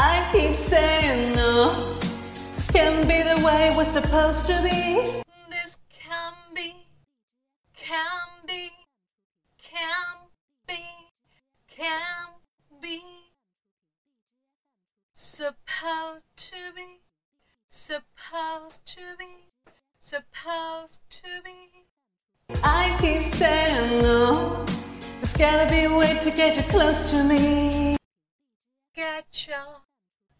I keep saying no. This can't be the way we're supposed to be. This can be, can be, can be, can be. Supposed to be, supposed to be, supposed to be. I keep saying no. There's gotta be a way to get you close to me. Get you,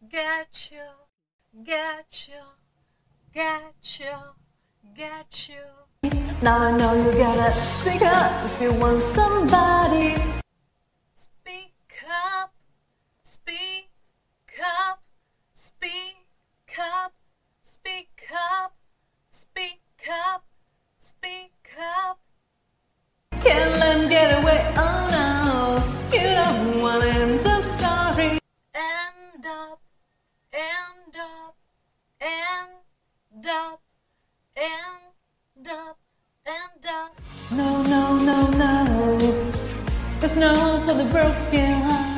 get you, get you, get you, get you. Now I know you gotta speak up if you want somebody. Up, end up, end up. No, no, no, no. There's no for the broken heart.